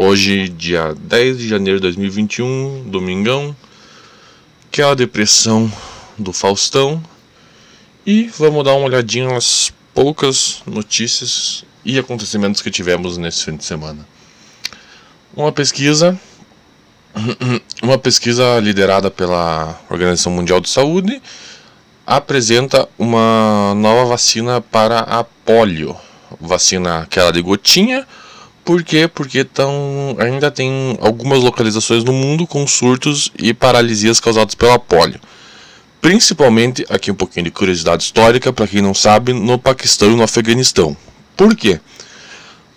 Hoje, dia 10 de janeiro de 2021, domingão. Aquela depressão do Faustão. E vamos dar uma olhadinha nas poucas notícias e acontecimentos que tivemos nesse fim de semana. Uma pesquisa uma pesquisa liderada pela Organização Mundial de Saúde apresenta uma nova vacina para a polio, vacina aquela de gotinha por quê? Porque tão, ainda tem algumas localizações no mundo com surtos e paralisias causados pela polio. Principalmente, aqui um pouquinho de curiosidade histórica, para quem não sabe, no Paquistão e no Afeganistão. Por quê?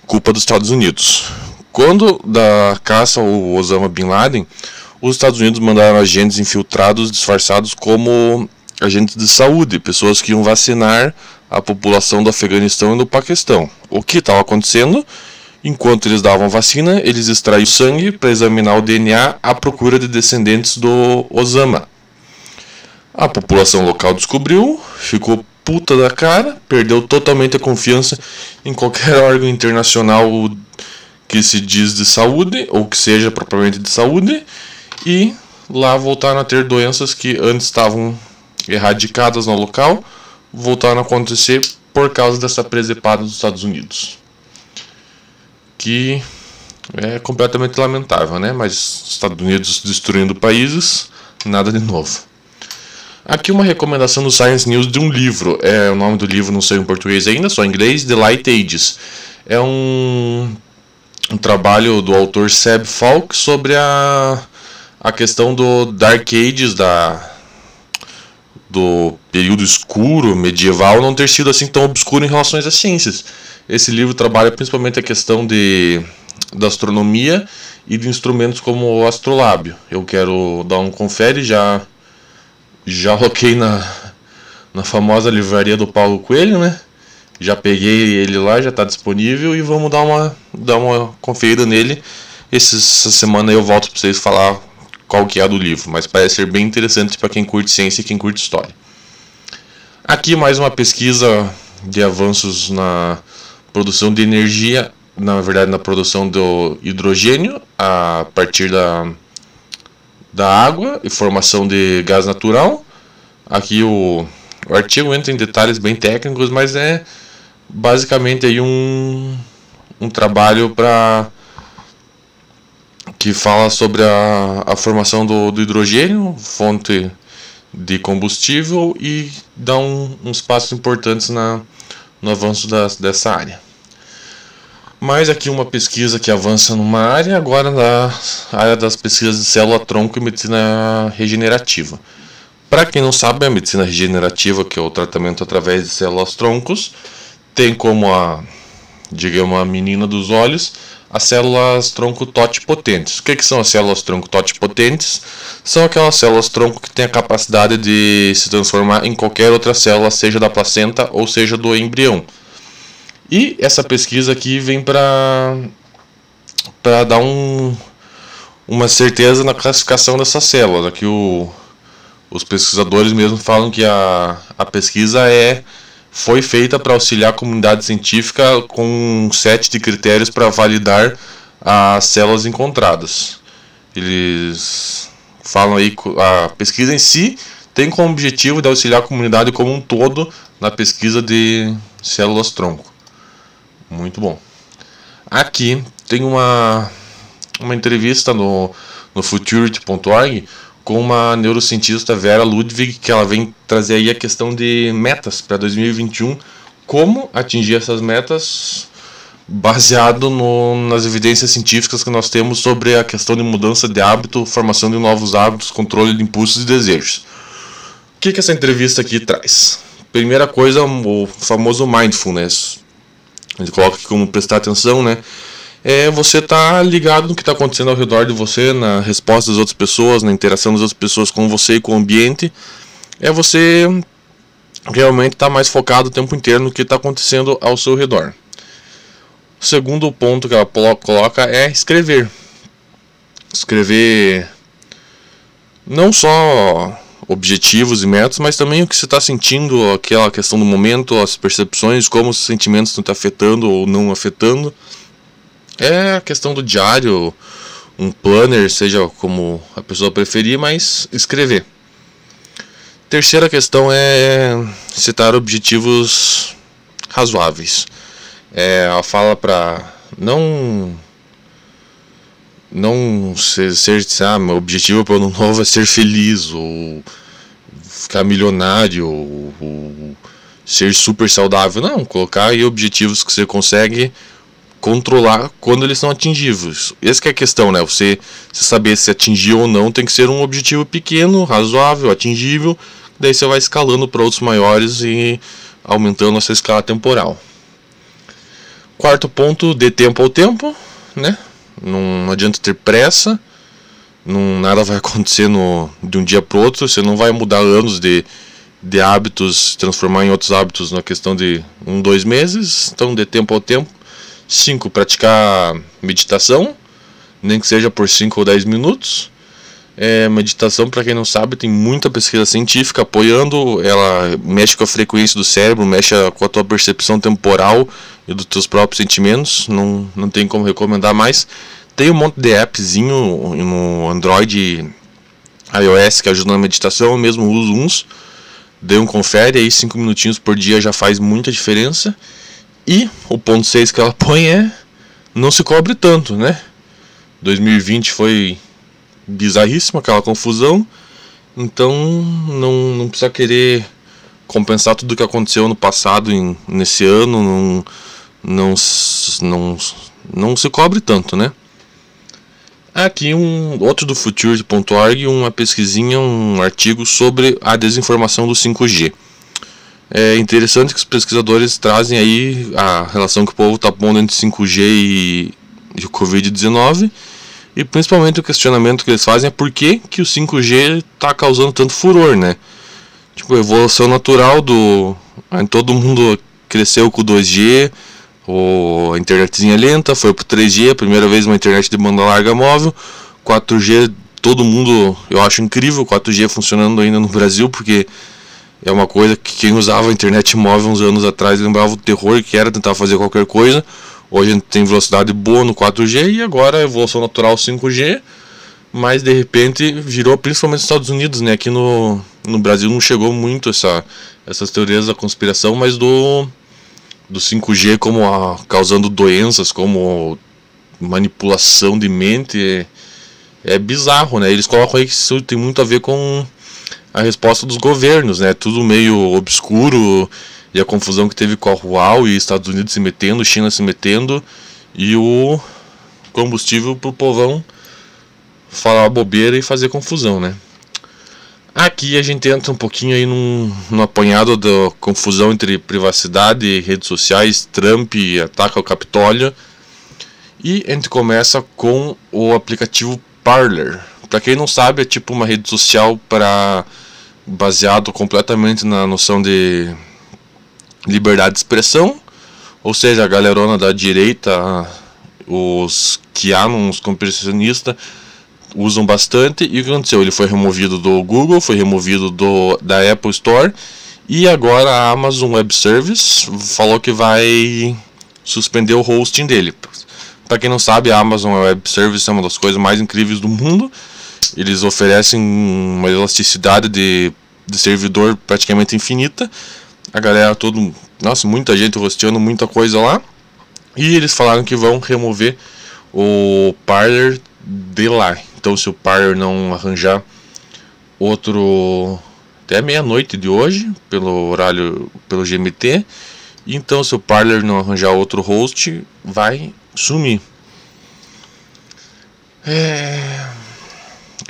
Culpa dos Estados Unidos. Quando da caça ao Osama Bin Laden, os Estados Unidos mandaram agentes infiltrados disfarçados como agentes de saúde, pessoas que iam vacinar a população do Afeganistão e do Paquistão. O que estava acontecendo? Enquanto eles davam vacina, eles extraíam sangue para examinar o DNA à procura de descendentes do Osama. A população local descobriu, ficou puta da cara, perdeu totalmente a confiança em qualquer órgão internacional que se diz de saúde, ou que seja propriamente de saúde, e lá voltaram a ter doenças que antes estavam erradicadas no local, voltaram a acontecer por causa dessa presepada dos Estados Unidos que é completamente lamentável, né? Mas Estados Unidos destruindo países, nada de novo. Aqui uma recomendação do Science News de um livro. É o nome do livro não sei em português ainda, só em inglês, The Light Ages. É um, um trabalho do autor Seb Falk sobre a, a questão do Dark Ages, da do período escuro medieval não ter sido assim tão obscuro em relação às ciências esse livro trabalha principalmente a questão de, da astronomia e de instrumentos como o astrolábio. Eu quero dar um confere, já já coloquei na, na famosa livraria do Paulo Coelho, né? Já peguei ele lá, já está disponível e vamos dar uma, dar uma conferida nele. Essa semana eu volto para vocês falar qual que é do livro, mas parece ser bem interessante para quem curte ciência e quem curte história. Aqui mais uma pesquisa de avanços na produção de energia, na verdade na produção do hidrogênio a partir da, da água e formação de gás natural. Aqui o, o artigo entra em detalhes bem técnicos, mas é basicamente aí um, um trabalho para que fala sobre a, a formação do, do hidrogênio, fonte de combustível e dá um, uns passos importantes na, no avanço dessa área. Mais aqui uma pesquisa que avança numa área, agora na área das pesquisas de célula-tronco e medicina regenerativa. Para quem não sabe, a medicina regenerativa, que é o tratamento através de células-troncos, tem como a, digamos, a menina dos olhos, as células tronco totipotentes. O que, que são as células tronco totipotentes? São aquelas células tronco que têm a capacidade de se transformar em qualquer outra célula, seja da placenta ou seja do embrião. E essa pesquisa aqui vem para para dar um, uma certeza na classificação dessas células. Aqui o, os pesquisadores mesmo falam que a, a pesquisa é foi feita para auxiliar a comunidade científica com um set de critérios para validar as células encontradas. Eles falam aí a pesquisa em si tem como objetivo de auxiliar a comunidade como um todo na pesquisa de células tronco. Muito bom. Aqui tem uma uma entrevista no no futurity.org com uma neurocientista Vera Ludwig, que ela vem trazer aí a questão de metas para 2021, como atingir essas metas baseado no, nas evidências científicas que nós temos sobre a questão de mudança de hábito, formação de novos hábitos, controle de impulsos e desejos. O que, que essa entrevista aqui traz? Primeira coisa, o famoso mindfulness. A gente coloca aqui como prestar atenção, né? É você estar tá ligado no que está acontecendo ao redor de você, na resposta das outras pessoas, na interação das outras pessoas com você e com o ambiente. É você realmente estar tá mais focado o tempo inteiro no que está acontecendo ao seu redor. O segundo ponto que ela coloca é escrever. Escrever não só objetivos e metas, mas também o que você está sentindo, aquela questão do momento, as percepções, como os sentimentos estão te afetando ou não afetando é a questão do diário, um planner, seja como a pessoa preferir, mas escrever. Terceira questão é citar objetivos razoáveis. É, ela fala para não não ser, ser ah, meu objetivo para o ano novo é ser feliz ou ficar milionário ou, ou ser super saudável. Não, colocar aí objetivos que você consegue controlar quando eles são atingíveis. Essa é a questão, né? Você, você saber se atingir ou não tem que ser um objetivo pequeno, razoável, atingível. Daí você vai escalando para outros maiores e aumentando essa escala temporal. Quarto ponto, dê tempo ao tempo, né? Não, não adianta ter pressa. Não, nada vai acontecer no, de um dia para outro. Você não vai mudar anos de, de hábitos, transformar em outros hábitos na questão de um, dois meses. Então, dê tempo ao tempo. Cinco, praticar meditação, nem que seja por 5 ou 10 minutos. É, meditação, para quem não sabe, tem muita pesquisa científica apoiando. Ela mexe com a frequência do cérebro, mexe com a tua percepção temporal e dos teus próprios sentimentos. Não, não tem como recomendar mais. Tem um monte de appzinho no Android iOS que ajuda na meditação. Eu mesmo uso uns. Dê um confere aí, 5 minutinhos por dia já faz muita diferença. E o ponto 6 que ela põe é não se cobre tanto, né? 2020 foi bizarríssimo, aquela confusão. Então não, não precisa querer compensar tudo que aconteceu no passado, em, nesse ano, não, não, não, não se cobre tanto, né? Aqui um outro do Future.org, uma pesquisinha, um artigo sobre a desinformação do 5G. É interessante que os pesquisadores trazem aí a relação que o povo está pondo entre 5G e, e o Covid-19 e principalmente o questionamento que eles fazem é por que, que o 5G está causando tanto furor, né? Tipo, evolução natural do. Todo mundo cresceu com o 2G, ou a internetzinha lenta, foi pro 3G, a primeira vez uma internet de banda larga móvel, 4G, todo mundo, eu acho incrível 4G funcionando ainda no Brasil, porque é uma coisa que quem usava a internet móvel uns anos atrás lembrava o terror que era tentar fazer qualquer coisa. Hoje a gente tem velocidade boa no 4G e agora a evolução natural 5G, mas de repente virou principalmente nos Estados Unidos, né? Aqui no, no Brasil não chegou muito essa, essas teorias da conspiração, mas do, do 5G como a, causando doenças, como manipulação de mente, é, é bizarro, né? Eles colocam aí que isso tem muito a ver com a resposta dos governos, né? Tudo meio obscuro e a confusão que teve com a Huawei Estados Unidos se metendo, China se metendo e o combustível pro povão falar bobeira e fazer confusão, né? Aqui a gente entra um pouquinho aí num, num apanhado da confusão entre privacidade redes sociais, Trump ataca o Capitólio e a gente começa com o aplicativo Parler. Para quem não sabe, é tipo uma rede social para baseado completamente na noção de liberdade de expressão, ou seja, a galerona da direita, os uns conspiracionistas usam bastante. E o que aconteceu? Ele foi removido do Google, foi removido do, da Apple Store e agora a Amazon Web Service falou que vai suspender o hosting dele. Para quem não sabe, a Amazon Web Service é uma das coisas mais incríveis do mundo. Eles oferecem uma elasticidade de, de servidor praticamente infinita a galera todo, nossa, muita gente rosteando muita coisa lá. E eles falaram que vão remover o Parler de lá. Então se o Parler não arranjar outro até meia-noite de hoje, pelo horário, pelo GMT, então se o Parler não arranjar outro host, vai sumir. É...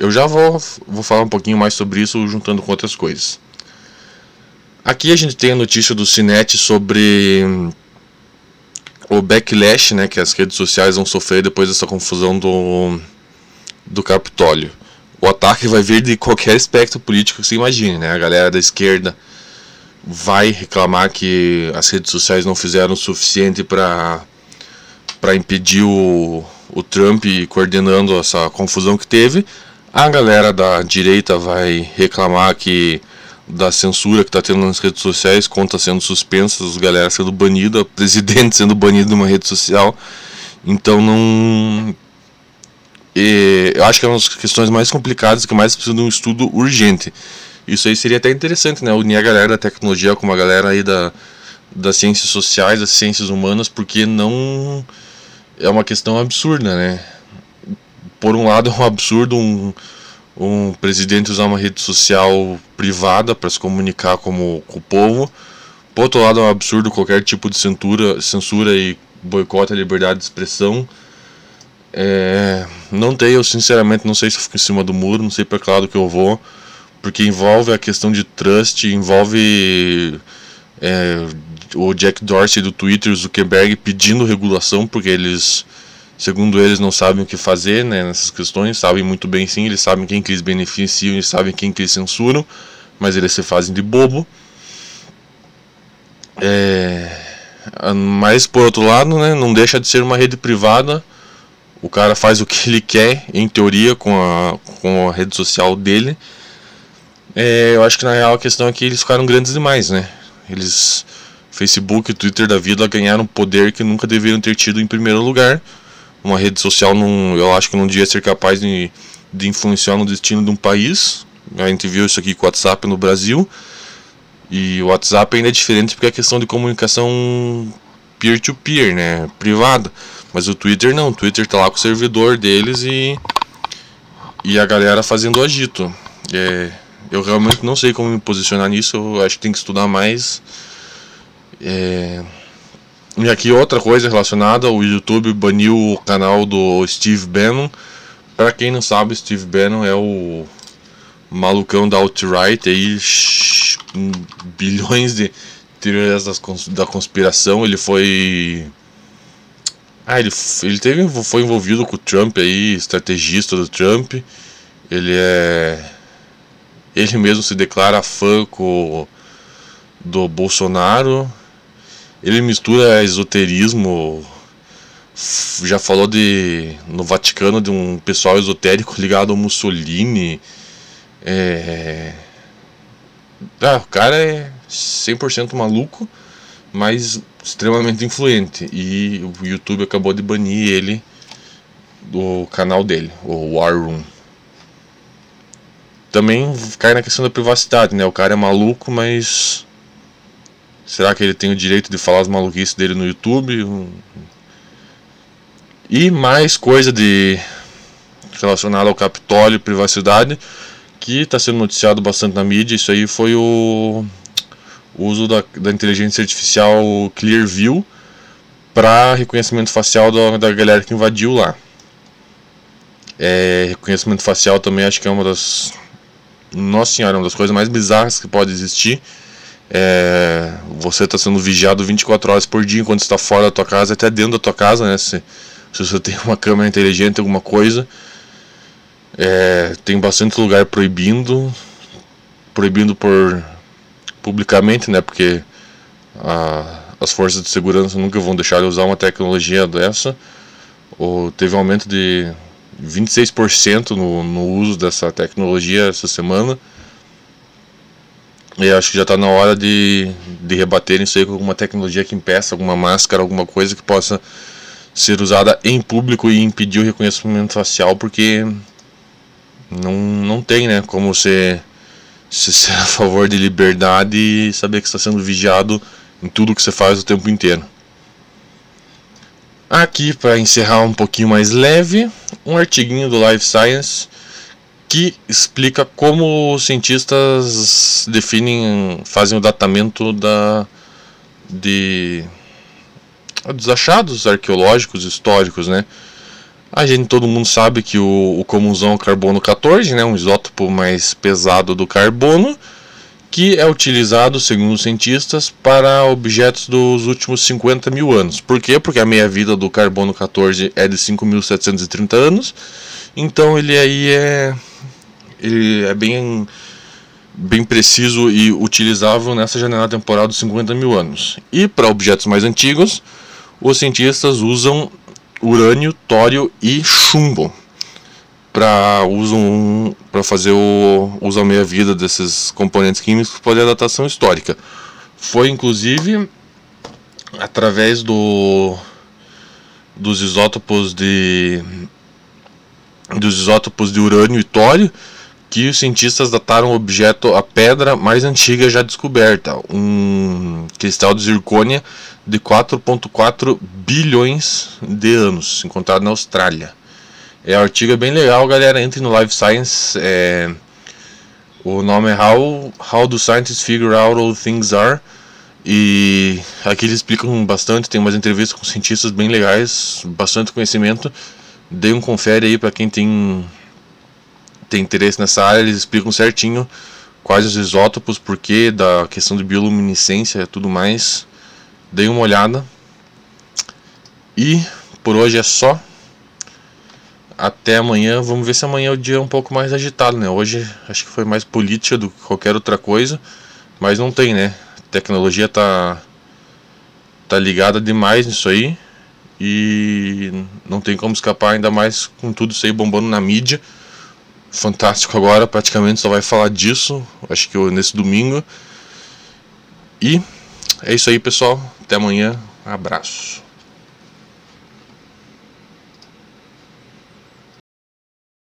Eu já vou, vou falar um pouquinho mais sobre isso juntando com outras coisas. Aqui a gente tem a notícia do Cinet sobre hum, o backlash né, que as redes sociais vão sofrer depois dessa confusão do, do Capitólio. O ataque vai vir de qualquer espectro político que você imagine. Né? A galera da esquerda vai reclamar que as redes sociais não fizeram o suficiente para impedir o, o Trump coordenando essa confusão que teve. A galera da direita vai reclamar que da censura que está tendo nas redes sociais, contas sendo suspensas, galera sendo banida, presidente sendo banido de uma rede social. Então não. E, eu acho que é uma das questões mais complicadas que mais precisa de um estudo urgente. Isso aí seria até interessante, né? Unir a galera da tecnologia com uma galera aí da, das ciências sociais, das ciências humanas, porque não é uma questão absurda, né? Por um lado é um absurdo um, um presidente usar uma rede social privada para se comunicar como, com o povo. Por outro lado é um absurdo qualquer tipo de censura, censura e boicote à liberdade de expressão. É, não tenho, eu sinceramente não sei se eu fico em cima do muro, não sei para que lado que eu vou, porque envolve a questão de trust, envolve é, o Jack Dorsey do Twitter, Zuckerberg pedindo regulação, porque eles, segundo eles, não sabem o que fazer né, nessas questões, sabem muito bem sim, eles sabem quem que eles beneficiam, eles sabem quem que eles censuram, mas eles se fazem de bobo. É, mas por outro lado, né, não deixa de ser uma rede privada. O cara faz o que ele quer, em teoria, com a, com a rede social dele. É, eu acho que na real a questão é que eles ficaram grandes demais, né? Eles, Facebook e Twitter da vida ganharam poder que nunca deveriam ter tido em primeiro lugar. Uma rede social, não, eu acho que não devia ser capaz de, de influenciar no destino de um país. A gente viu isso aqui com o WhatsApp no Brasil. E o WhatsApp ainda é diferente porque é questão de comunicação peer-to-peer, -peer, né? Privada. Mas o Twitter não. O Twitter tá lá com o servidor deles e. E a galera fazendo agito. É, eu realmente não sei como me posicionar nisso. Eu acho que tem que estudar mais. É... E aqui outra coisa relacionada: o YouTube baniu o canal do Steve Bannon. Para quem não sabe, Steve Bannon é o malucão da alt-right aí bilhões de teorias da conspiração. Ele foi. Ah, ele, ele teve, foi envolvido com o Trump aí, estrategista do Trump. Ele é. Ele mesmo se declara fã com, do Bolsonaro. Ele mistura esoterismo. Já falou de no Vaticano de um pessoal esotérico ligado ao Mussolini. É, ah, o cara é 100% maluco, mas extremamente influente. E o YouTube acabou de banir ele do canal dele, o War Room. Também cai na questão da privacidade, né? O cara é maluco, mas. Será que ele tem o direito de falar as maluquices dele no YouTube? E mais coisa de relacionada ao Capitólio e privacidade que está sendo noticiado bastante na mídia, isso aí foi o, uso da, da inteligência artificial Clearview para reconhecimento facial da, da galera que invadiu lá. É, reconhecimento facial também acho que é uma das. Nossa senhora, uma das coisas mais bizarras que pode existir. É, você está sendo vigiado 24 horas por dia enquanto está fora da tua casa, até dentro da tua casa, né? Se, se você tem uma câmera inteligente, alguma coisa, é, tem bastante lugar proibindo, proibindo por publicamente, né? Porque a, as forças de segurança nunca vão deixar de usar uma tecnologia dessa. Ou teve um aumento de 26% no, no uso dessa tecnologia essa semana. E acho que já está na hora de, de rebater isso aí com alguma tecnologia que impeça, alguma máscara, alguma coisa que possa ser usada em público e impedir o reconhecimento facial, porque não, não tem, né? Como você ser a favor de liberdade e saber que está sendo vigiado em tudo que você faz o tempo inteiro. Aqui, para encerrar um pouquinho mais leve, um artiguinho do Life Science que explica como os cientistas definem, fazem o datamento da, de, dos achados arqueológicos históricos, né? A gente, todo mundo sabe que o, o comunzão é carbono 14, né, um isótopo mais pesado do carbono, que é utilizado, segundo os cientistas, para objetos dos últimos 50 mil anos. Por quê? Porque a meia-vida do carbono 14 é de 5.730 anos, então ele aí é, ele é bem, bem preciso e utilizável nessa janela temporal dos 50 mil anos. E para objetos mais antigos, os cientistas usam urânio, tório e chumbo para uso para fazer o uso a meia vida desses componentes químicos para fazer a datação histórica. Foi inclusive através do dos isótopos de dos isótopos de urânio e tório, que os cientistas dataram o objeto a pedra mais antiga já descoberta, um cristal de zircônia de 4.4 bilhões de anos, encontrado na Austrália. É um artigo bem legal, galera. Entre no Live Science. É... O nome é How, How do Scientists Figure Out All Things Are. E aqui eles explicam bastante. Tem umas entrevistas com cientistas bem legais, bastante conhecimento. Dê um confere aí para quem tem, tem interesse nessa área. Eles explicam certinho quais os isótopos, porquê da questão de bioluminescência e tudo mais. Dê uma olhada. E por hoje é só até amanhã. Vamos ver se amanhã é o dia um pouco mais agitado, né? Hoje acho que foi mais política do que qualquer outra coisa, mas não tem, né? A tecnologia tá tá ligada demais nisso aí e não tem como escapar ainda mais com tudo isso aí bombando na mídia. Fantástico agora, praticamente só vai falar disso, acho que nesse domingo. E é isso aí, pessoal. Até amanhã. abraço.